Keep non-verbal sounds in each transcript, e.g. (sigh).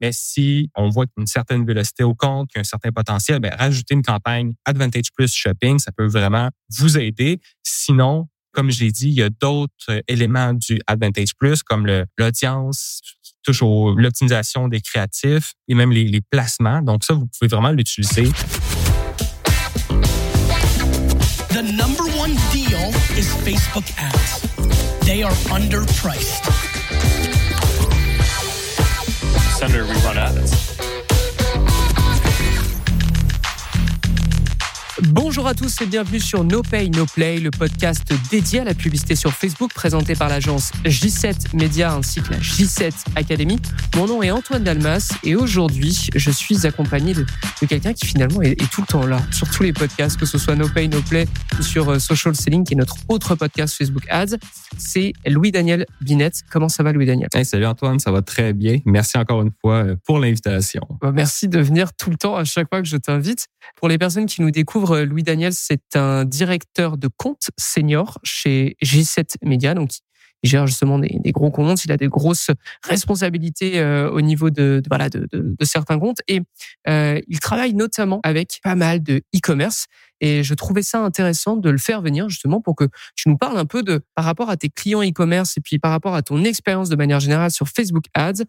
Mais si on voit une certaine vélocité au compte, qu'il y a un certain potentiel, ben, rajouter une campagne Advantage Plus Shopping, ça peut vraiment vous aider. Sinon, comme j'ai dit, il y a d'autres euh, éléments du Advantage Plus, comme l'audience, touche l'optimisation des créatifs et même les, les placements. Donc ça, vous pouvez vraiment l'utiliser. The number one deal is Facebook ads. They are underpriced. Senator, we run ads. Bonjour à tous et bienvenue sur No Pay No Play, le podcast dédié à la publicité sur Facebook présenté par l'agence J7 Media ainsi que la J7 Academy. Mon nom est Antoine Dalmas et aujourd'hui je suis accompagné de, quelqu'un qui finalement est, tout le temps là sur tous les podcasts, que ce soit No Pay No Play ou sur euh, Social Selling qui est notre autre podcast Facebook Ads. C'est Louis-Daniel Binette. Comment ça va Louis-Daniel? Salut Antoine, ça va très bien. Merci encore une fois euh, pour l'invitation. Bah, merci de venir tout le temps à chaque fois que je t'invite. Pour les personnes qui nous découvrent, Louis Daniel, c'est un directeur de compte senior chez G7 Media, donc il gère justement des, gros comptes, il a des grosses responsabilités euh, au niveau de, voilà de, certains comptes. Et euh, il travaille notamment avec pas mal de e-commerce. Et je trouvais ça intéressant de le faire venir justement pour que tu nous parles un peu de par rapport à tes clients e-commerce et puis par rapport à ton expérience de manière générale sur Facebook Ads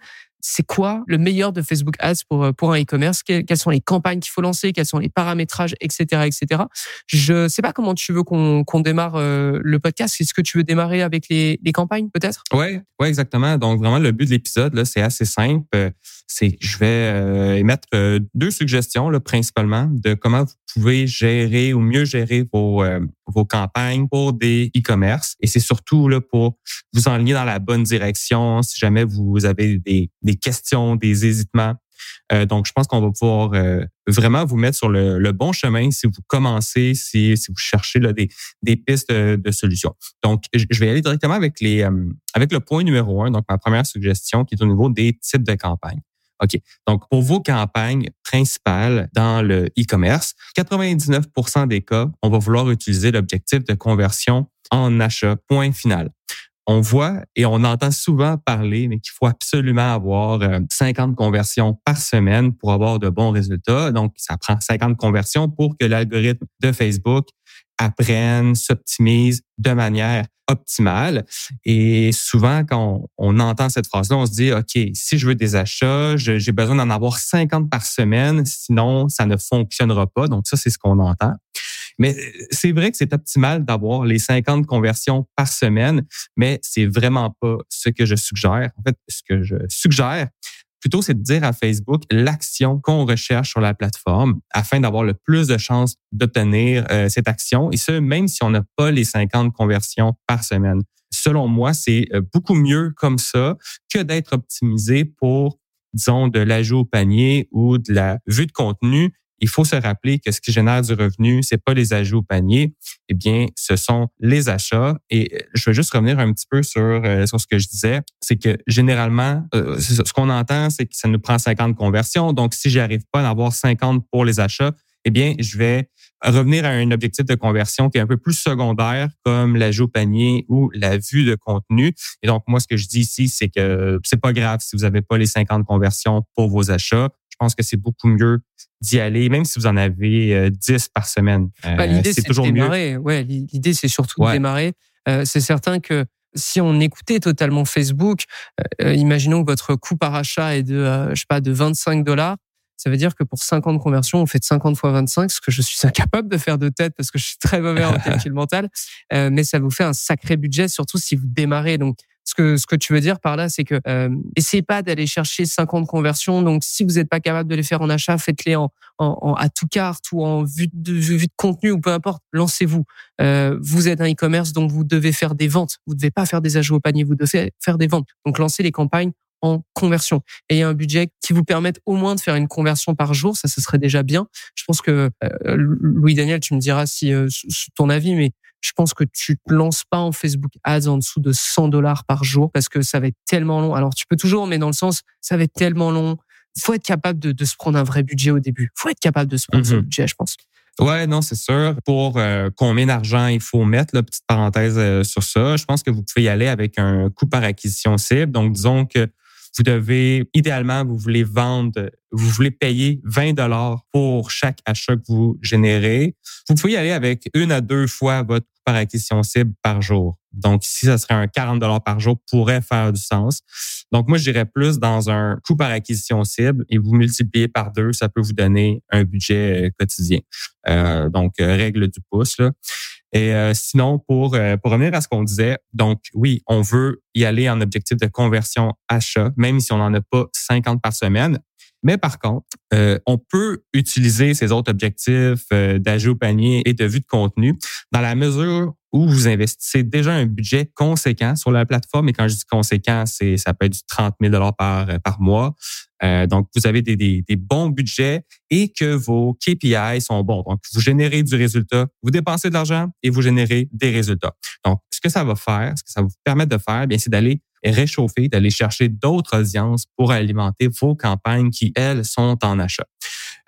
c'est quoi le meilleur de Facebook Ads pour euh, pour un e-commerce? Quelles sont les campagnes qu'il faut lancer? Quels sont les paramétrages, etc., etc. Je sais pas comment tu veux qu'on qu'on démarre euh, le podcast. Est-ce que tu veux démarrer avec les, les campagnes, peut-être? Ouais, ouais, exactement. Donc vraiment, le but de l'épisode là, c'est assez simple. C'est je vais euh, émettre deux suggestions là, principalement de comment vous pouvez gérer ou mieux gérer vos vos campagnes pour des e-commerce. Et c'est surtout là pour vous enligner dans la bonne direction si jamais vous avez des, des questions, des hésitements. Euh, donc, je pense qu'on va pouvoir euh, vraiment vous mettre sur le, le, bon chemin si vous commencez, si, si vous cherchez là, des, des pistes de, solutions. Donc, je vais aller directement avec les euh, avec le point numéro un. Donc, ma première suggestion qui est au niveau des types de campagnes. OK. Donc, pour vos campagnes principales dans le e-commerce, 99% des cas, on va vouloir utiliser l'objectif de conversion en achat, point final. On voit et on entend souvent parler, mais qu'il faut absolument avoir 50 euh, conversions par semaine pour avoir de bons résultats. Donc, ça prend 50 conversions pour que l'algorithme de Facebook apprennent, s'optimisent de manière optimale. Et souvent, quand on, entend cette phrase-là, on se dit, OK, si je veux des achats, j'ai besoin d'en avoir 50 par semaine, sinon ça ne fonctionnera pas. Donc ça, c'est ce qu'on entend. Mais c'est vrai que c'est optimal d'avoir les 50 conversions par semaine, mais c'est vraiment pas ce que je suggère. En fait, ce que je suggère, Plutôt, c'est de dire à Facebook l'action qu'on recherche sur la plateforme afin d'avoir le plus de chances d'obtenir euh, cette action, et ce, même si on n'a pas les 50 conversions par semaine. Selon moi, c'est euh, beaucoup mieux comme ça que d'être optimisé pour, disons, de l'ajout au panier ou de la vue de contenu il faut se rappeler que ce qui génère du revenu, c'est pas les ajouts au panier, eh bien, ce sont les achats. Et euh, je veux juste revenir un petit peu sur, euh, sur ce que je disais, c'est que généralement, euh, ce qu'on entend, c'est que ça nous prend 50 conversions. Donc, si j'arrive pas à en avoir 50 pour les achats, eh bien, je vais revenir à un objectif de conversion qui est un peu plus secondaire, comme l'ajout au panier ou la vue de contenu. Et donc, moi, ce que je dis ici, c'est que c'est pas grave si vous n'avez pas les 50 conversions pour vos achats. Je pense que c'est beaucoup mieux d'y aller, même si vous en avez 10 euh, par semaine. Bah, euh, l'idée, c'est toujours de démarrer. Ouais, l'idée, c'est surtout de démarrer. Euh, c'est certain que si on écoutait totalement Facebook, imaginons que votre coût par achat est de, je sais pas, de 25 dollars. Ça veut dire que pour 50 conversions, on fait 50 fois 25, ce que je suis incapable de faire de tête parce que je suis très mauvais en (laughs) calcul mental. mais ça vous fait un sacré budget, surtout si vous démarrez. Donc, ce que, ce que tu veux dire par là, c'est que euh, essayez pas d'aller chercher 50 conversions. Donc, si vous n'êtes pas capable de les faire en achat, faites-les en, en, à tout carte ou en vue de, vue de contenu ou peu importe. Lancez-vous. Euh, vous êtes un e-commerce, donc vous devez faire des ventes. Vous ne devez pas faire des ajouts au panier. Vous devez faire des ventes. Donc, lancez les campagnes en conversion. Ayez un budget qui vous permette au moins de faire une conversion par jour, ça ce serait déjà bien. Je pense que euh, Louis Daniel, tu me diras si euh, ton avis, mais je pense que tu te lances pas en Facebook Ads en dessous de 100 dollars par jour parce que ça va être tellement long. Alors tu peux toujours, mais dans le sens, ça va être tellement long. Faut être capable de, de se prendre un vrai budget au début. Faut être capable de se prendre un mhm. budget, je pense. Ouais, non, c'est sûr. Pour euh, combien d'argent il faut mettre, la petite parenthèse euh, sur ça, je pense que vous pouvez y aller avec un coût par acquisition cible. Donc, disons que vous devez, idéalement, vous voulez vendre, vous voulez payer 20 dollars pour chaque achat que vous générez. Vous pouvez y aller avec une à deux fois votre par acquisition cible par jour. Donc, si ça serait un 40 dollars par jour, pourrait faire du sens. Donc, moi, je dirais plus dans un coût par acquisition cible et vous multipliez par deux, ça peut vous donner un budget euh, quotidien. Euh, donc, euh, règle du pouce. Là. Et sinon, pour, pour revenir à ce qu'on disait, donc oui, on veut y aller en objectif de conversion achat, même si on n'en a pas 50 par semaine. Mais par contre, euh, on peut utiliser ces autres objectifs euh, d'ajout au panier et de vue de contenu dans la mesure où vous investissez déjà un budget conséquent sur la plateforme. Et quand je dis conséquent, c'est ça peut être du 30 000 par, par mois. Euh, donc, vous avez des, des, des, bons budgets et que vos KPI sont bons. Donc, vous générez du résultat, vous dépensez de l'argent et vous générez des résultats. Donc, ce que ça va faire, ce que ça va vous permettre de faire, bien, c'est d'aller réchauffer, d'aller chercher d'autres audiences pour alimenter vos campagnes qui, elles, sont en achat.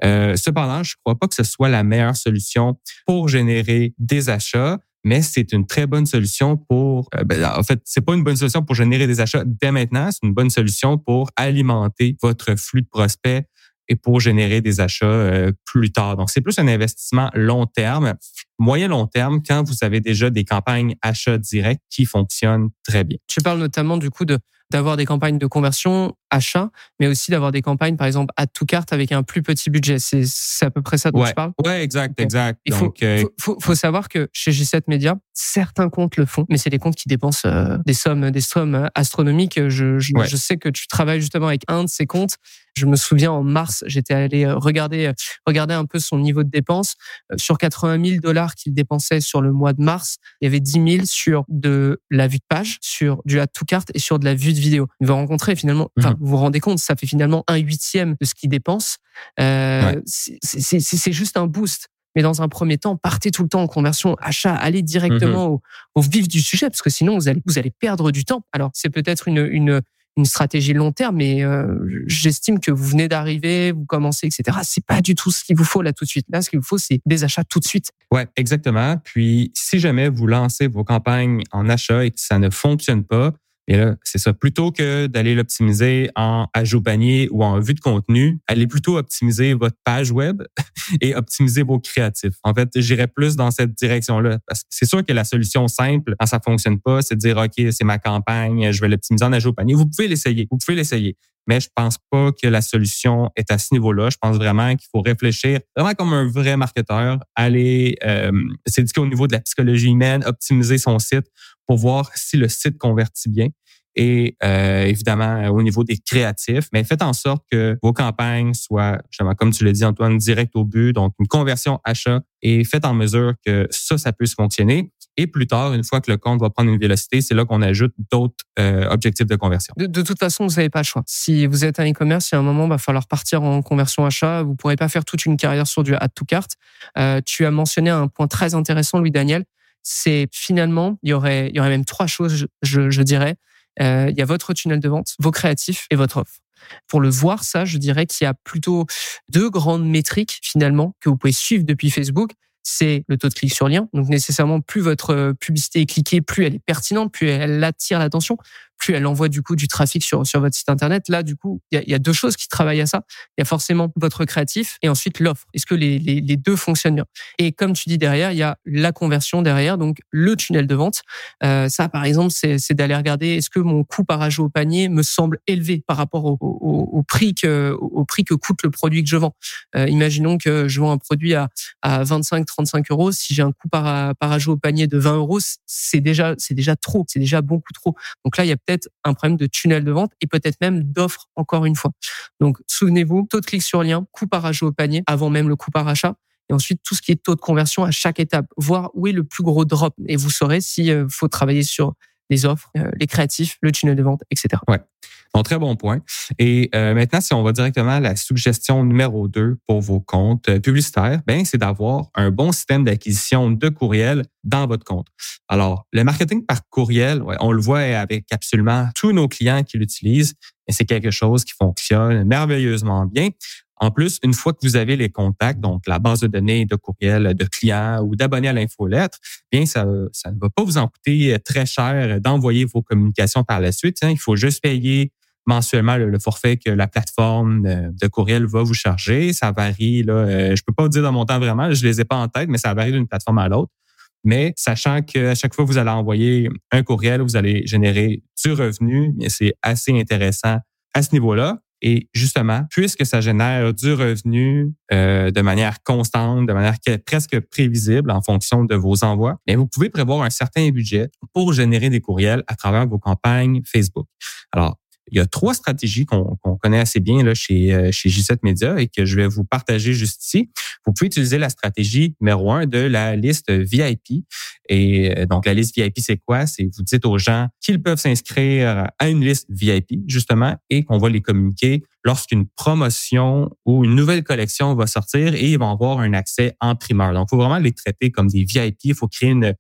Euh, cependant, je ne crois pas que ce soit la meilleure solution pour générer des achats, mais c'est une très bonne solution pour. Euh, ben, en fait, c'est pas une bonne solution pour générer des achats dès maintenant. C'est une bonne solution pour alimenter votre flux de prospects et pour générer des achats euh, plus tard. Donc, c'est plus un investissement long terme, moyen long terme, quand vous avez déjà des campagnes achats directs qui fonctionnent très bien. Tu parles notamment du coup de d'avoir des campagnes de conversion achat, mais aussi d'avoir des campagnes, par exemple, à tout carte avec un plus petit budget. C'est, à peu près ça dont je parle. Ouais, exact, exact. Il faut, euh, faut, faut, savoir que chez G7 Media, certains comptes le font, mais c'est des comptes qui dépensent euh, des sommes, des sommes astronomiques. Je, je, je, sais que tu travailles justement avec un de ces comptes. Je me souviens en mars, j'étais allé euh, regarder, regarder un peu son niveau de dépenses. Sur 80 000 dollars qu'il dépensait sur le mois de mars, il y avait 10 000 sur de la vue de page, sur du à tout carte et sur de la vue de vidéo. Il va rencontrer finalement, enfin, vous vous rendez compte, ça fait finalement un huitième de ce qu'il dépense. Euh, C'est juste un boost. Mais dans un premier temps, partez tout le temps en conversion achat, allez directement mhm. au, au, vif du sujet, parce que sinon vous allez vous allez perdre du temps. Alors c'est peut-être une, une une stratégie long terme, mais euh, j'estime que vous venez d'arriver, vous commencez, etc. C'est pas du tout ce qu'il vous faut là tout de suite. Là, ce qu'il vous faut, c'est des achats tout de suite. Ouais, exactement. Puis, si jamais vous lancez vos campagnes en achat et que ça ne fonctionne pas, et là, c'est ça. Plutôt que d'aller l'optimiser en ajout panier ou en vue de contenu, allez plutôt optimiser votre page web (laughs) et optimiser vos créatifs. En fait, j'irais plus dans cette direction-là. Parce que c'est sûr que la solution simple, quand ça fonctionne pas, c'est de dire, OK, c'est ma campagne, je vais l'optimiser en ajout panier. Vous pouvez l'essayer. Vous pouvez l'essayer. Mais je pense pas que la solution est à ce niveau-là. Je pense vraiment qu'il faut réfléchir vraiment comme un vrai marketeur, aller euh, s'éduquer au niveau de la psychologie humaine, optimiser son site pour voir si le site convertit bien et euh, évidemment au niveau des créatifs. Mais faites en sorte que vos campagnes soient, justement, comme tu l'as dit Antoine, direct au but, donc une conversion achat et faites en mesure que ça, ça puisse fonctionner. Et plus tard, une fois que le compte va prendre une vélocité, c'est là qu'on ajoute d'autres euh, objectifs de conversion. De, toute façon, vous n'avez pas le choix. Si vous êtes un e-commerce, il y a un moment, il va falloir partir en conversion achat. Vous ne pourrez pas faire toute une carrière sur du add to cart. Euh, tu as mentionné un point très intéressant, Louis Daniel. C'est finalement, il y aurait, il y aurait même trois choses, je, dirais. Euh, il y a votre tunnel de vente, vos créatifs et votre offre. Pour le voir, ça, je dirais qu'il y a plutôt deux grandes métriques finalement que vous pouvez suivre depuis Facebook. C'est le taux de clic sur lien. Donc nécessairement, plus votre publicité est cliquée, plus elle est pertinente, plus elle attire l'attention, plus elle envoie du coup du trafic sur, sur votre site internet. Là, du coup, il y a, deux choses qui travaillent à ça. Il y a forcément votre créatif et ensuite l'offre. Est-ce que les, les, les, deux fonctionnent bien? Et comme tu dis derrière, il y a la conversion derrière, donc le tunnel de vente. Euh, ça, par exemple, c'est d'aller regarder est-ce que mon coût par ajout au panier me semble élevé par rapport au, au, au prix que au prix que coûte le produit que je vends? Euh, imaginons que je vends un produit à, à 25-35 euros. Si j'ai un coût par, par ajout au panier de 20 euros, c'est déjà c'est déjà trop, c'est déjà beaucoup trop. Donc là, il y a un problème de tunnel de vente et peut-être même d'offre encore une fois. Donc souvenez-vous, taux de clic sur lien, coût par ajout au panier avant même le coût par achat. Et ensuite, tout ce qui est taux de conversion à chaque étape, voir où est le plus gros drop. Et vous saurez s'il euh, faut travailler sur les offres, euh, les créatifs, le tunnel de vente, etc. Ouais. Donc, très bon point. Et euh, maintenant, si on va directement à la suggestion numéro 2 pour vos comptes euh, publicitaires, ben, c'est d'avoir un bon système d'acquisition de courriel dans votre compte. Alors, le marketing par courriel, ouais, on le voit avec absolument tous nos clients qui l'utilisent, et c'est quelque chose qui fonctionne merveilleusement bien. En plus, une fois que vous avez les contacts, donc la base de données de courriel de clients ou d'abonnés à l'infolettre, bien ça, ne va pas vous en coûter très cher d'envoyer vos communications par la suite. Hein. Il faut juste payer mensuellement le, forfait que la plateforme de, courriel va vous charger. Ça varie, là, euh, je peux pas vous dire dans mon temps vraiment, je les ai pas en tête, mais ça varie d'une plateforme à l'autre. Mais sachant qu'à chaque fois que vous allez envoyer un courriel, vous allez générer du revenu, c'est assez intéressant à ce niveau-là. Et justement, puisque ça génère du revenu euh, de manière constante, de manière presque prévisible en fonction de vos envois, vous pouvez prévoir un certain budget pour générer des courriels à travers vos campagnes Facebook. Alors, il y a trois stratégies qu'on connaît assez bien là, chez, euh, chez G7 Media et que je vais vous partager juste ici. Vous pouvez utiliser la stratégie numéro un de la liste VIP. Et euh, donc, la liste VIP, c'est quoi? C'est vous dites aux gens qu'ils peuvent s'inscrire à une liste VIP, justement, et qu'on va les communiquer lorsqu'une promotion ou une nouvelle collection va sortir et ils vont avoir un accès en primeur. Donc, il faut vraiment les traiter comme des VIP. Il faut créer une,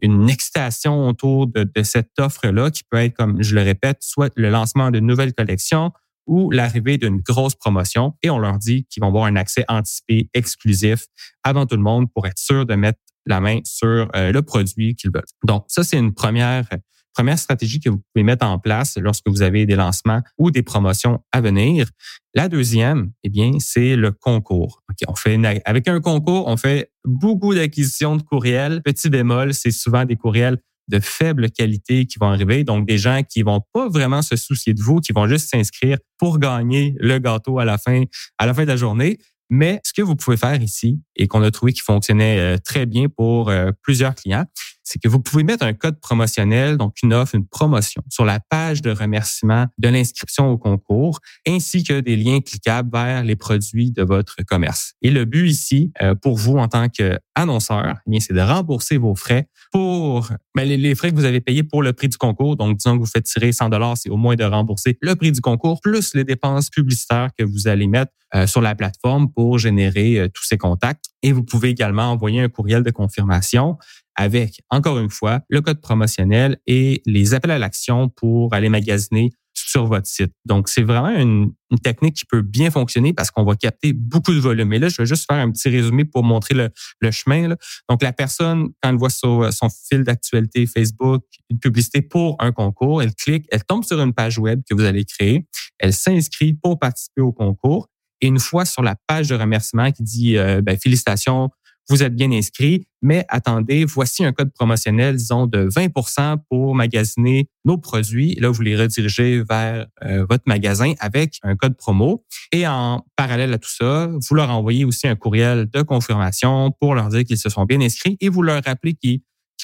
une excitation autour de, cette offre-là qui peut être, comme je le répète, soit le lancement d'une nouvelle collection ou l'arrivée d'une grosse promotion et on leur dit qu'ils vont avoir un accès anticipé exclusif avant tout le monde pour être sûr de mettre la main sur euh, le produit qu'ils veulent. Donc, ça, c'est une première Première stratégie que vous pouvez mettre en place lorsque vous avez des lancements ou des promotions à venir. La deuxième, eh bien, c'est le concours. on fait avec un concours, on fait beaucoup d'acquisitions de courriels. Petit bémol, c'est souvent des courriels de faible qualité qui vont arriver. Donc, des gens qui vont pas vraiment se soucier de vous, qui vont juste s'inscrire pour gagner le gâteau à la fin, à la fin de la journée. Mais ce que vous pouvez faire ici et qu'on a trouvé qui fonctionnait euh, très bien pour euh, plusieurs clients, c'est que vous pouvez mettre un code promotionnel, donc une offre, une promotion, sur la page de remerciement de l'inscription au concours, ainsi que des liens cliquables vers les produits de votre commerce. Et le but ici, euh, pour vous en tant qu'annonceur, eh c'est de rembourser vos frais pour ben, les, frais que vous avez payés pour le prix du concours. Donc, disons que vous faites tirer 100 dollars, c'est au moins de rembourser le prix du concours plus les dépenses publicitaires que vous allez mettre euh, sur la plateforme pour générer euh, tous ces contacts. Et vous pouvez également envoyer un courriel de confirmation avec, encore une fois, le code promotionnel et les appels à l'action pour aller magasiner sur votre site. Donc, c'est vraiment une, technique qui peut bien fonctionner parce qu'on va capter beaucoup de volume. Et là, je vais juste faire un petit résumé pour montrer le, chemin. Donc, la personne, quand elle voit sur son fil d'actualité Facebook une publicité pour un concours, elle clique, elle tombe sur une page web que vous allez créer, elle s'inscrit pour participer au concours. Et une fois sur la page de remerciement qui dit euh, ben, félicitations, vous êtes bien inscrit, mais attendez, voici un code promotionnel, disons, de 20% pour magasiner nos produits. Là, vous les redirigez vers euh, votre magasin avec un code promo. Et en parallèle à tout ça, vous leur envoyez aussi un courriel de confirmation pour leur dire qu'ils se sont bien inscrits et vous leur rappelez qu'ils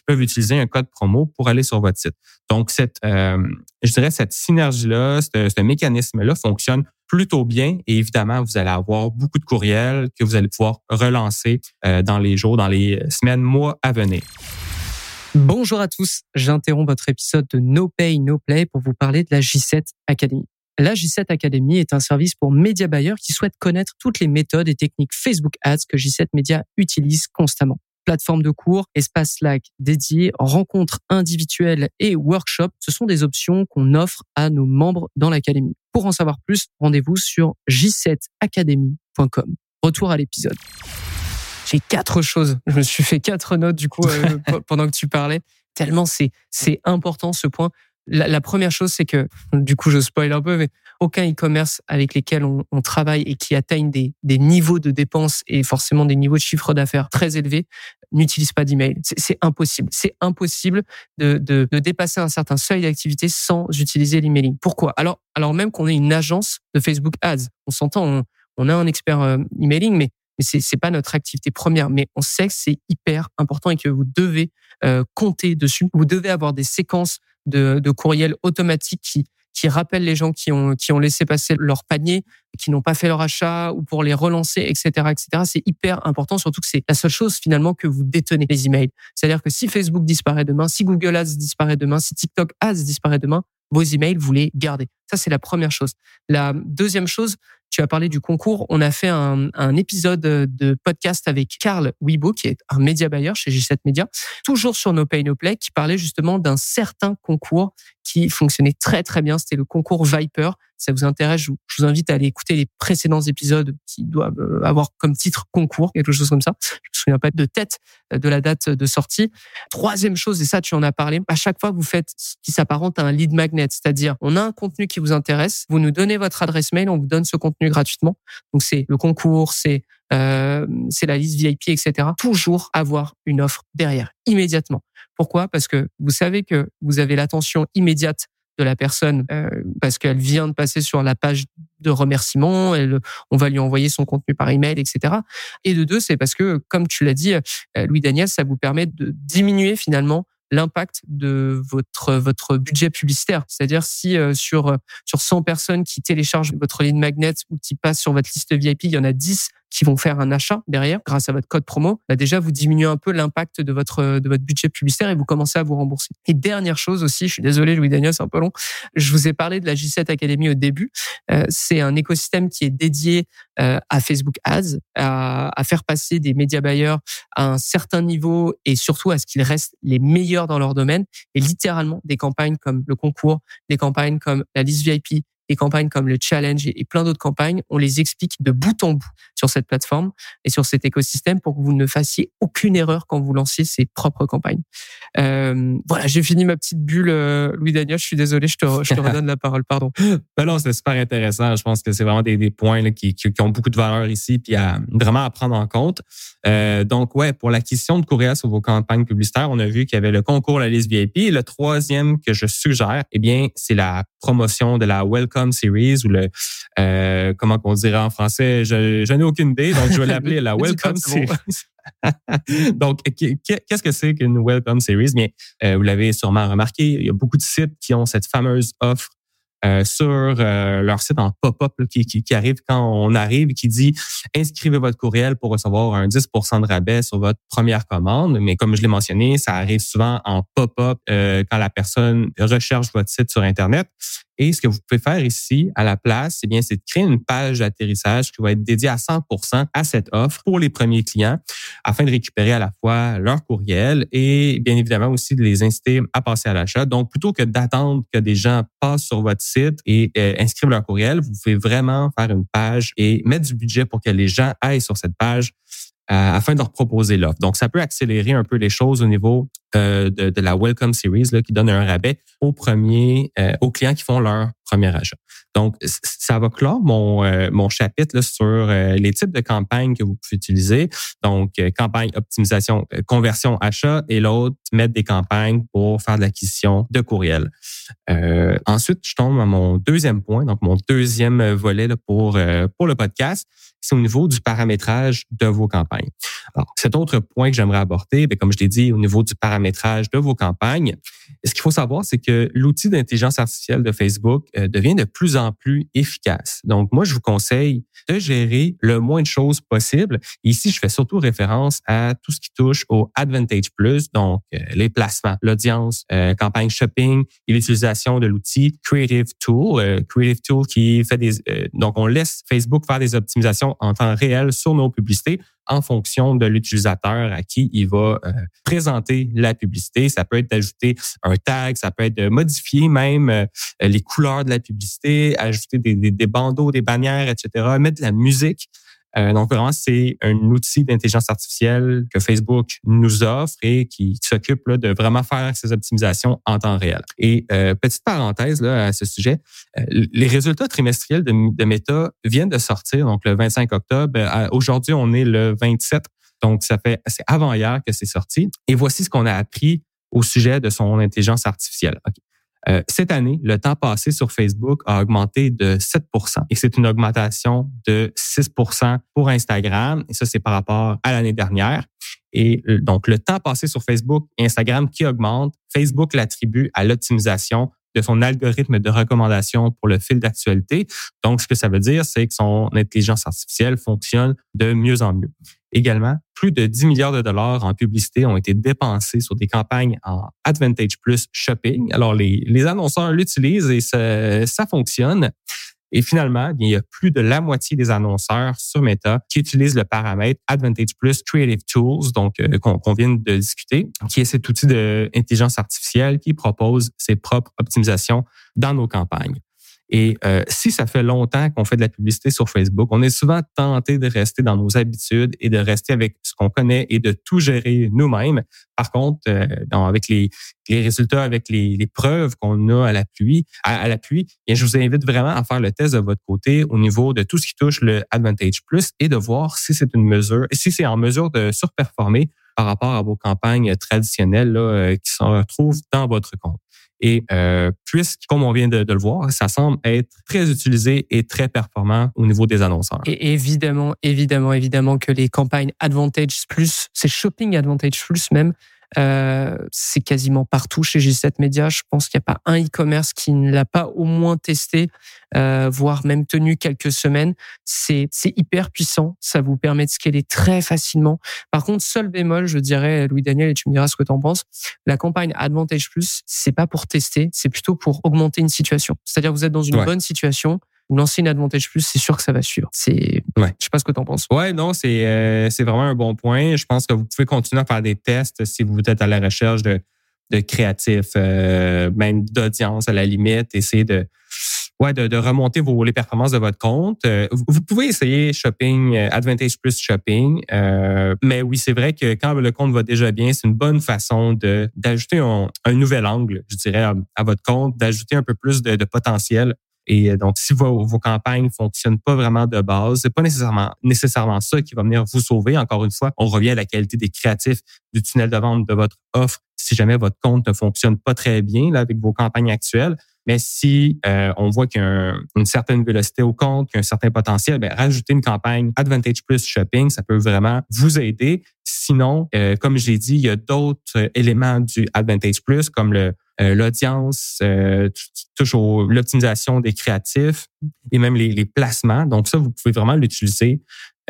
peuvent utiliser un code promo pour aller sur votre site. Donc, cette, euh, je dirais, cette synergie-là, ce mécanisme-là fonctionne plutôt bien. Et évidemment, vous allez avoir beaucoup de courriels que vous allez pouvoir relancer euh, dans les jours, dans les semaines, mois à venir. Bonjour à tous, j'interromps votre épisode de No Pay, No Play pour vous parler de la J7 Academy. La J7 Academy est un service pour média buyers qui souhaitent connaître toutes les méthodes et techniques Facebook Ads que J7 Media utilise constamment plateforme de cours, espace Slack dédié, rencontres individuelles et workshops. Ce sont des options qu'on offre à nos membres dans l'académie. Pour en savoir plus, rendez-vous sur j7academy.com. Retour à l'épisode. J'ai quatre choses. Je me suis fait quatre notes du coup euh, (laughs) pendant que tu parlais. Tellement c'est c'est important ce point. La, première chose, c'est que, du coup, je spoil un peu, mais aucun e-commerce avec lesquels on, travaille et qui atteignent des, des niveaux de dépenses et forcément des niveaux de chiffre d'affaires très élevés n'utilise pas d'email. C'est impossible. C'est impossible de, de, de, dépasser un certain seuil d'activité sans utiliser l'emailing. Pourquoi? Alors, alors même qu'on est une agence de Facebook Ads, on s'entend, on, on, a un expert euh, emailing, mais mais c'est c'est pas notre activité première. Mais on sait que c'est hyper important et que vous devez euh, compter dessus. Vous devez avoir des séquences de, de courriels automatiques qui qui rappellent les gens qui ont qui ont laissé passer leur panier, qui n'ont pas fait leur achat ou pour les relancer, etc., etc. C'est hyper important, surtout que c'est la seule chose finalement que vous détenez les emails. C'est-à-dire que si Facebook disparaît demain, si Google Ads disparaît demain, si TikTok Ads disparaît demain, vos emails, vous les gardez. Ça, c'est la première chose. La deuxième chose, tu as parlé du concours. On a fait un, épisode de podcast avec Carl Weibo, qui est un média buyer chez G7 Media, toujours sur No Pay No Play, qui parlait justement d'un certain concours qui fonctionnait très très bien. C'était le concours Viper. Si ça vous intéresse, je vous, invite à aller écouter les précédents épisodes qui doivent euh, avoir comme titre concours, quelque chose comme ça. Je me souviens pas de tête euh, de la date de sortie. Troisième chose, et ça tu en as parlé, à chaque fois vous faites ce qui s'apparente à un lead magnet, c'est-à-dire on a un contenu qui vous intéresse, vous nous donnez votre adresse mail, on vous donne ce contenu gratuitement. Donc c'est le concours, c'est euh, c'est la liste VIP, etc. Toujours avoir une offre derrière, immédiatement. Pourquoi? Parce que vous savez que vous avez l'attention immédiate de la personne euh, parce qu'elle vient de passer sur la page de remerciement, elle, on va lui envoyer son contenu par email, etc. Et de deux, c'est parce que, comme tu l'as dit, euh, Louis Daniel, ça vous permet de diminuer finalement l'impact de votre votre budget publicitaire. C'est-à-dire si euh, sur sur 100 personnes qui téléchargent votre ligne magnet ou qui passent sur votre liste VIP, il y en a 10 qui vont faire un achat derrière grâce à votre code promo, bah déjà vous diminuez un peu l'impact de votre de votre budget publicitaire et vous commencez à vous rembourser. Et dernière chose aussi, je suis désolé Louis Daniel, c'est un peu long. Je vous ai parlé de la J7 Academy au début. Euh, c'est un écosystème qui est dédié euh, à Facebook Ads, à, à faire passer des médias buyers à un certain niveau et surtout à ce qu'ils restent les meilleurs dans leur domaine. Et littéralement des campagnes comme le concours, des campagnes comme la liste VIP, des campagnes comme le challenge et plein d'autres campagnes, on les explique de bout en bout sur cette plateforme et sur cet écosystème pour que vous ne fassiez aucune erreur quand vous lanciez ces propres campagnes. Euh, voilà, j'ai fini ma petite bulle, euh, Louis Daniel. Je suis désolé, je te, je te redonne la parole, pardon. (laughs) Ben non, c'est super intéressant. Je pense que c'est vraiment des, des points là, qui, qui, ont beaucoup de valeur ici, puis à vraiment à prendre en compte. Euh, donc ouais, pour l'acquisition de courriels sur vos campagnes publicitaires, on a vu qu'il y avait le concours la liste VIP. Le troisième que je suggère, eh bien, c'est la promotion de la Welcome Series ou le euh, comment qu'on dirait en français, je, je n'ai aucune idée, donc je vais l'appeler la (laughs) Welcome Series. (laughs) donc, qu'est-ce que c'est qu'une Welcome Series? Bien, euh, vous l'avez sûrement remarqué, il y a beaucoup de sites qui ont cette fameuse offre euh, sur euh, leur site en pop-up qui, qui, qui, arrive quand on arrive, qui dit inscrivez votre courriel pour recevoir un 10% de rabais sur votre première commande. Mais comme je l'ai mentionné, ça arrive souvent en pop-up euh, quand la personne recherche votre site sur Internet. Et ce que vous pouvez faire ici à la place, c'est bien, c'est de créer une page d'atterrissage qui va être dédiée à 100% à cette offre pour les premiers clients afin de récupérer à la fois leur courriel et bien évidemment aussi de les inciter à passer à l'achat. Donc, plutôt que d'attendre que des gens passent sur votre site et euh, inscrivent leur courriel, vous pouvez vraiment faire une page et mettre du budget pour que les gens aillent sur cette page euh, afin de leur proposer l'offre. Donc, ça peut accélérer un peu les choses au niveau de, de, la Welcome Series là, qui donne un rabais aux premiers, euh, aux clients qui font leur premier achat. Donc, ça va clore mon, euh, mon chapitre là, sur euh, les types de campagnes que vous pouvez utiliser. Donc, campagne optimisation, conversion, achat et l'autre, mettre des campagnes pour faire de l'acquisition de courriel. ensuite, je tombe à mon deuxième point, donc mon deuxième volet là, pour, pour le podcast c'est au niveau du paramétrage de vos campagnes. Alors, cet autre point que j'aimerais aborder, bien, comme je l'ai dit, au niveau du paramétrage de vos campagnes, ce qu'il faut savoir, c'est que l'outil d'intelligence artificielle de Facebook euh, devient de plus en plus efficace. Donc, moi, je vous conseille de gérer le moins de choses possible. Ici, je fais surtout référence à tout ce qui touche au Advantage Plus, donc euh, les placements, l'audience, euh, campagne shopping et l'utilisation de l'outil Creative Tool. Creative Tool qui fait des... donc, on laisse Facebook faire des optimisations en temps réel sur nos publicités en fonction de l'utilisateur à qui il va euh, présenter la publicité. Ça peut être d'ajouter un tag, ça peut être de modifier même euh, les couleurs de la publicité, ajouter des, des, des bandeaux, des bannières, etc., mettre de la musique. Euh, donc vraiment, c'est un outil d'intelligence artificielle que Facebook nous offre et qui s'occupe de vraiment faire ces optimisations en temps réel. Et euh, petite parenthèse là, à ce sujet, euh, les résultats trimestriels de, de, Meta viennent de sortir, donc le 25 octobre. Aujourd'hui, on est le 27, donc ça fait c'est avant hier que c'est sorti. Et voici ce qu'on a appris au sujet de son intelligence artificielle. Euh, cette année, le temps passé sur Facebook a augmenté de 7% et c'est une augmentation de 6% pour Instagram. Et ça, c'est par rapport à l'année dernière. Et euh, donc, le temps passé sur Facebook et Instagram qui augmente, Facebook l'attribue à l'optimisation de son algorithme de recommandation pour le fil d'actualité. Donc, ce que ça veut dire, c'est que son intelligence artificielle fonctionne de mieux en mieux. Également, plus de 10 milliards de dollars en publicité ont été dépensés sur des campagnes en Advantage Plus Shopping. Alors, les, les annonceurs l'utilisent et ça, ça fonctionne. Et finalement, il y a plus de la moitié des annonceurs sur Meta qui utilisent le paramètre Advantage Plus Creative Tools, donc euh, qu'on vient de discuter, qui est cet outil d'intelligence artificielle qui propose ses propres optimisations dans nos campagnes. Et euh, si ça fait longtemps qu'on fait de la publicité sur Facebook, on est souvent tenté de rester dans nos habitudes et de rester avec ce qu'on connaît et de tout gérer nous-mêmes. Par contre, euh, avec les, les, résultats, avec les, les preuves qu'on a à l'appui, à, l'appui, je vous invite vraiment à faire le test de votre côté au niveau de tout ce qui touche le Advantage Plus et de voir si c'est une mesure, si c'est en mesure de surperformer par rapport à vos campagnes traditionnelles là, euh, qui se retrouvent dans votre compte. Et euh, puisque, comme on vient de, le voir, ça semble être très utilisé et très performant au niveau des annonceurs. Et évidemment, évidemment, évidemment que les campagnes Advantage Plus, c'est Shopping Advantage Plus même, euh, c'est quasiment partout chez G7 Media. Je pense qu'il n'y a pas un e-commerce qui ne l'a pas au moins testé, euh, voire même tenu quelques semaines. C'est hyper puissant. Ça vous permet de scaler très facilement. Par contre, seul bémol, je dirais, Louis Daniel, et tu me diras ce que tu en penses. La campagne Advantage Plus, c'est pas pour tester, c'est plutôt pour augmenter une situation. C'est-à-dire, vous êtes dans une bonne situation ou lancer une Advantage Plus, c'est sûr que ça va suivre. C'est, ouais. je sais pas ce que tu en penses. Ouais, non, c'est euh, c'est vraiment un bon point. Je pense que vous pouvez continuer à faire des tests si vous êtes à la recherche de de créatifs, euh, même d'audience à la limite, essayer de ouais de, de, remonter vos les performances de votre compte. Euh, vous, pouvez essayer Shopping Advantage Plus Shopping, mais oui, c'est vrai que quand le compte va déjà bien, c'est une bonne façon de d'ajouter un, un, nouvel angle, je dirais, à, votre compte, d'ajouter un peu plus de, de potentiel et euh, donc, si vos, campagnes fonctionnent pas vraiment de base, c'est pas nécessairement nécessairement ça qui va venir vous sauver. Encore une fois, on revient à la qualité des créatifs du tunnel de vente de votre offre. Si jamais votre compte ne fonctionne pas très bien là, avec vos campagnes actuelles, mais si euh, on voit qu'il y a une certaine vélocité au compte, qu'il y a un certain potentiel, bien, rajouter une campagne Advantage Plus Shopping, ça peut vraiment vous aider. Sinon, euh, comme j'ai dit, il y a d'autres éléments du Advantage Plus, comme le euh, l'audience, euh, touche l'optimisation des créatifs et même les, les, placements. Donc ça, vous pouvez vraiment l'utiliser.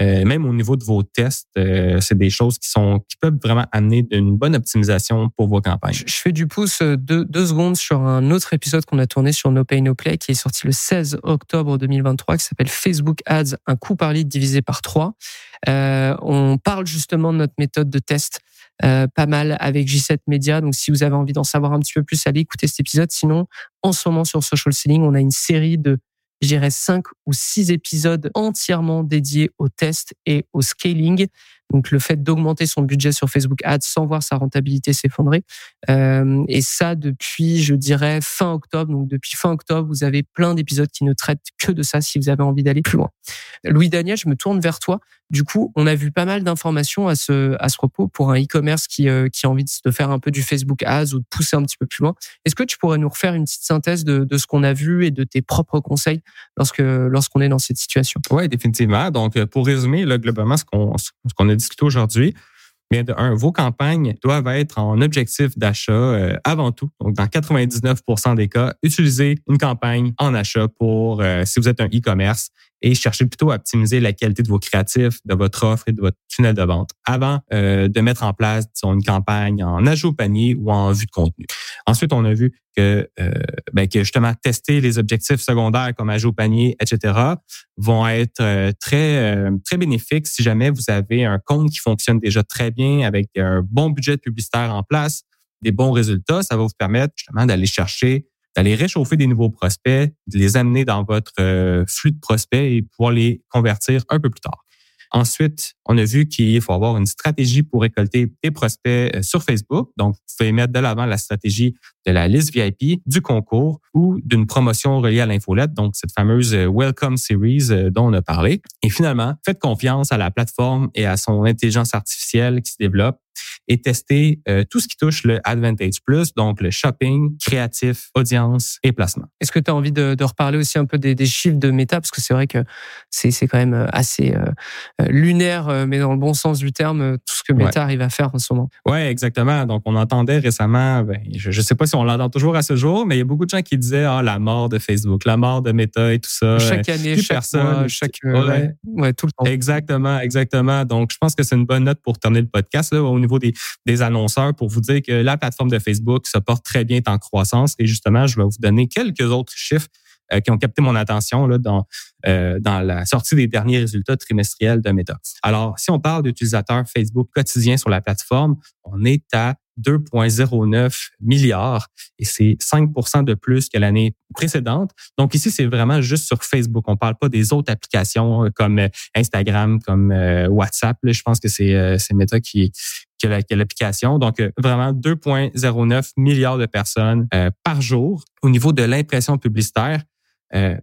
Euh, même au niveau de vos tests, euh, c'est des choses qui sont qui peuvent vraiment amener une bonne optimisation pour vos campagnes. Je, fais du pouce deux, deux secondes sur un autre épisode qu'on a tourné sur No Pay No Play qui est sorti le 16 octobre 2023 qui s'appelle Facebook Ads, un coût par lead divisé par trois. Euh, on parle justement de notre méthode de test euh, pas mal avec J7 Media. Donc, si vous avez envie d'en savoir un petit peu plus, allez écouter cet épisode. Sinon, en ce moment sur Social Selling, on a une série de, je dirais, cinq ou six épisodes entièrement dédiés au test et au scaling. Donc le fait d'augmenter son budget sur Facebook Ads sans voir sa rentabilité s'effondrer. Euh, et ça depuis, je dirais, fin octobre. Donc depuis fin octobre, vous avez plein d'épisodes qui ne traitent que de ça si vous avez envie d'aller plus loin. Louis Daniel, je me tourne vers toi. Du coup, on a vu pas mal d'informations à ce, à ce propos pour un e-commerce qui, euh, qui a envie de faire un peu du Facebook Ads ou de pousser un petit peu plus loin. Est-ce que tu pourrais nous refaire une petite synthèse de, de ce qu'on a vu et de tes propres conseils lorsque lorsqu'on est dans cette situation? Oui, définitivement. Donc, pour résumer, là, globalement, ce qu'on ce qu'on a discuter aujourd'hui, bien de un, vos campagnes doivent être en objectif d'achat euh, avant tout. Donc, dans 99% des cas, utilisez une campagne en achat pour euh, si vous êtes un e-commerce et cherchez plutôt à optimiser la qualité de vos créatifs, de votre offre et de votre tunnel de vente avant euh, de mettre en place une campagne en ajout au panier ou en vue de contenu. Ensuite, on a vu que, euh, ben, que justement tester les objectifs secondaires comme ajout au panier, etc., vont être euh, très euh, très bénéfiques si jamais vous avez un compte qui fonctionne déjà très bien avec un bon budget publicitaire en place, des bons résultats. Ça va vous permettre justement d'aller chercher d'aller réchauffer des nouveaux prospects, de les amener dans votre euh, flux de prospects et pouvoir les convertir un peu plus tard. Ensuite, on a vu qu'il faut avoir une stratégie pour récolter des prospects euh, sur Facebook. Donc, vous pouvez mettre de l'avant la stratégie de la liste VIP, du concours ou d'une promotion reliée à l'infolette, donc cette fameuse euh, Welcome Series dont on a parlé. Et finalement, faites confiance à la plateforme et à son intelligence artificielle qui se développe et tester euh, tout ce qui touche le Advantage Plus, donc le shopping, créatif, audience et placement. Est-ce que tu as envie de, de, reparler aussi un peu des, des chiffres de Meta? Parce que c'est vrai que c'est quand même euh, assez euh, lunaire, mais dans le bon sens du terme, tout ce que Meta arrive à faire en ce moment. Ouais, exactement. Donc on entendait récemment, ben, je ne sais pas si on l'entend toujours à ce jour, mais il y a beaucoup de gens qui disaient ah la mort de Facebook, la mort de Meta et tout ça. Chaque année, chaque personne, mois, chaque ouais. ouais. tout le temps. Exactement, exactement. Donc je pense que c'est une bonne note pour terminer le podcast là, au niveau des des, annonceurs pour vous dire que la plateforme de Facebook se porte très bien en croissance. Et justement, je vais vous donner quelques autres chiffres qui ont capté mon attention là, dans, dans la sortie des derniers résultats trimestriels de Meta. Alors, si on parle d'utilisateurs Facebook quotidiens sur la plateforme, on est à 2,09 milliards et c'est 5% de plus que l'année précédente. Donc ici, c'est vraiment juste sur Facebook. On parle pas des autres applications euh, comme euh, Instagram, comme euh, WhatsApp. je pense que c'est Meta qui, qui a l'application. Donc vraiment 2,09 milliards de personnes par jour. Au niveau de l'impression publicitaire,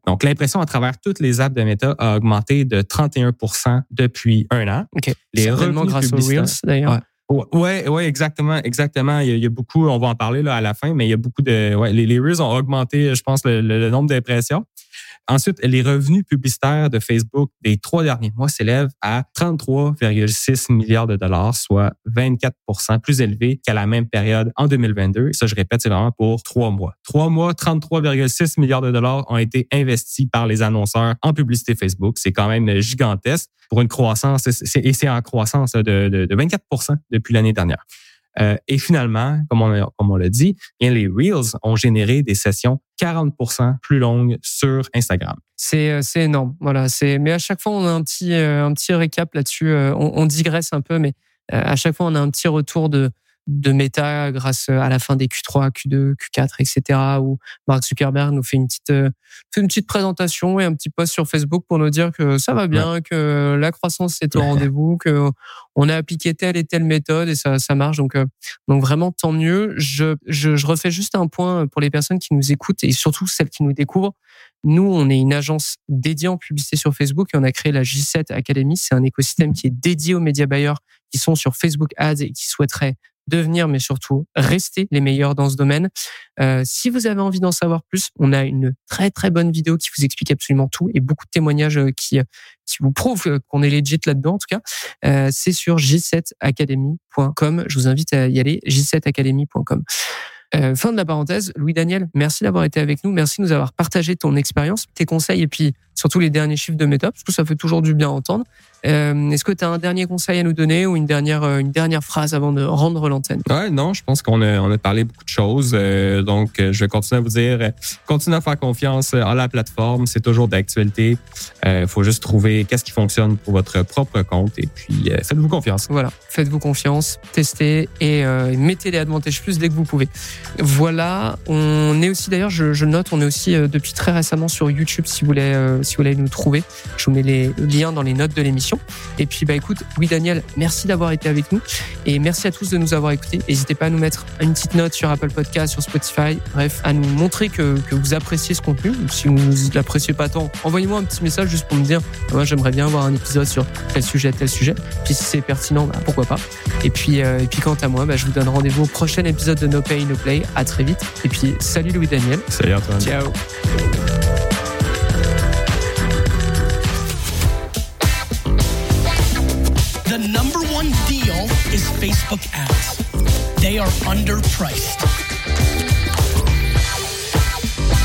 donc, l'impression à travers toutes les apps de Meta a augmenté de 31% depuis un an. OK. Les revenus grâce aux Reels, d'ailleurs. Ouais, ouais, exactement, exactement. Il y, a, beaucoup, on va en parler là à la fin, mais il y a beaucoup de, ouais, les, les Reels ont augmenté, je pense, le nombre d'impressions. Ensuite, les revenus publicitaires de Facebook des trois derniers mois s'élèvent à 33,6 milliards de dollars, soit 24% plus élevé qu'à la même période en 2022. Et ça, je répète, c'est vraiment pour trois mois. Trois mois, 33,6 milliards de dollars ont été investis par les annonceurs en publicité Facebook. C'est quand même gigantesque pour une croissance, et c'est en croissance de, de, de 24 depuis l'année dernière. Euh, et finalement, comme on, l'a dit, les Reels ont généré des sessions 40% plus longues sur Instagram. C'est euh, c'est énorme. Voilà, c'est mais à chaque fois on a un petit euh, un petit récap là-dessus. On, digresse un peu, mais à chaque fois on a un petit retour de de méta grâce à la fin des Q3, Q2, Q4, etc. Où Mark Zuckerberg nous fait une petite, euh, fait une petite présentation et un petit post sur Facebook pour nous dire que ça va bien, que la croissance est au (laughs) rendez-vous, que on a appliqué telle et telle méthode et ça, ça marche. Donc, euh, donc vraiment tant mieux. Je, je, je refais juste un point pour les personnes qui nous écoutent et surtout celles qui nous découvrent. Nous, on est une agence dédiée en publicité sur Facebook et on a créé la J7 Academy. C'est un écosystème qui est dédié aux médias buyers qui sont sur Facebook Ads et qui souhaiteraient devenir, mais surtout rester les meilleurs dans ce domaine. Euh, si vous avez envie d'en savoir plus, on a une très très bonne vidéo qui vous explique absolument tout et beaucoup de témoignages euh, qui, euh, qui vous prouvent qu'on est legit là-dedans en tout cas. C'est sur j7academy.com. Je vous invite à y aller, j7academy.com. Euh, fin de la parenthèse. Louis Daniel, merci d'avoir été avec nous. Merci de nous avoir partagé ton expérience, tes conseils et puis surtout les derniers chiffres de méta, parce que ça fait toujours du bien à entendre. Euh, Est-ce que tu as un dernier conseil à nous donner ou une dernière, euh, une dernière phrase avant de rendre l'antenne? Ouais, non, je pense qu'on a, on a parlé beaucoup de choses. Euh, donc, je vais continuer à vous dire, continuez à faire confiance en la plateforme. C'est toujours d'actualité. Il faut juste trouver qu'est-ce qui fonctionne pour votre propre compte et puis faites-vous confiance. Voilà, faites-vous confiance, testez et mettez les advantages plus dès que vous pouvez. Voilà, on est aussi d'ailleurs, je, note, on est aussi depuis très récemment sur YouTube si vous voulez si vous voulez nous trouver. Je vous mets les liens dans les notes de l'émission. Et puis, bah, écoute, oui, Daniel, merci d'avoir été avec nous. Et merci à tous de nous avoir écoutés. N'hésitez pas à nous mettre une petite note sur Apple Podcast, sur Spotify. Bref, à nous montrer que, vous appréciez ce contenu. Si vous ne l'appréciez pas tant, envoyez-moi un petit message juste pour me dire, moi, j'aimerais bien avoir un épisode sur tel sujet, tel sujet. Puis si c'est pertinent, bah, pourquoi pas. Et puis, euh, et puis quant à moi, bah, je vous donne rendez-vous au prochain épisode de No Pay, No Play. À très vite. Et puis, salut Louis Daniel. Salut Antoine. Ciao. is Facebook ads. They are underpriced.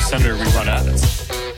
Senator, we run ads.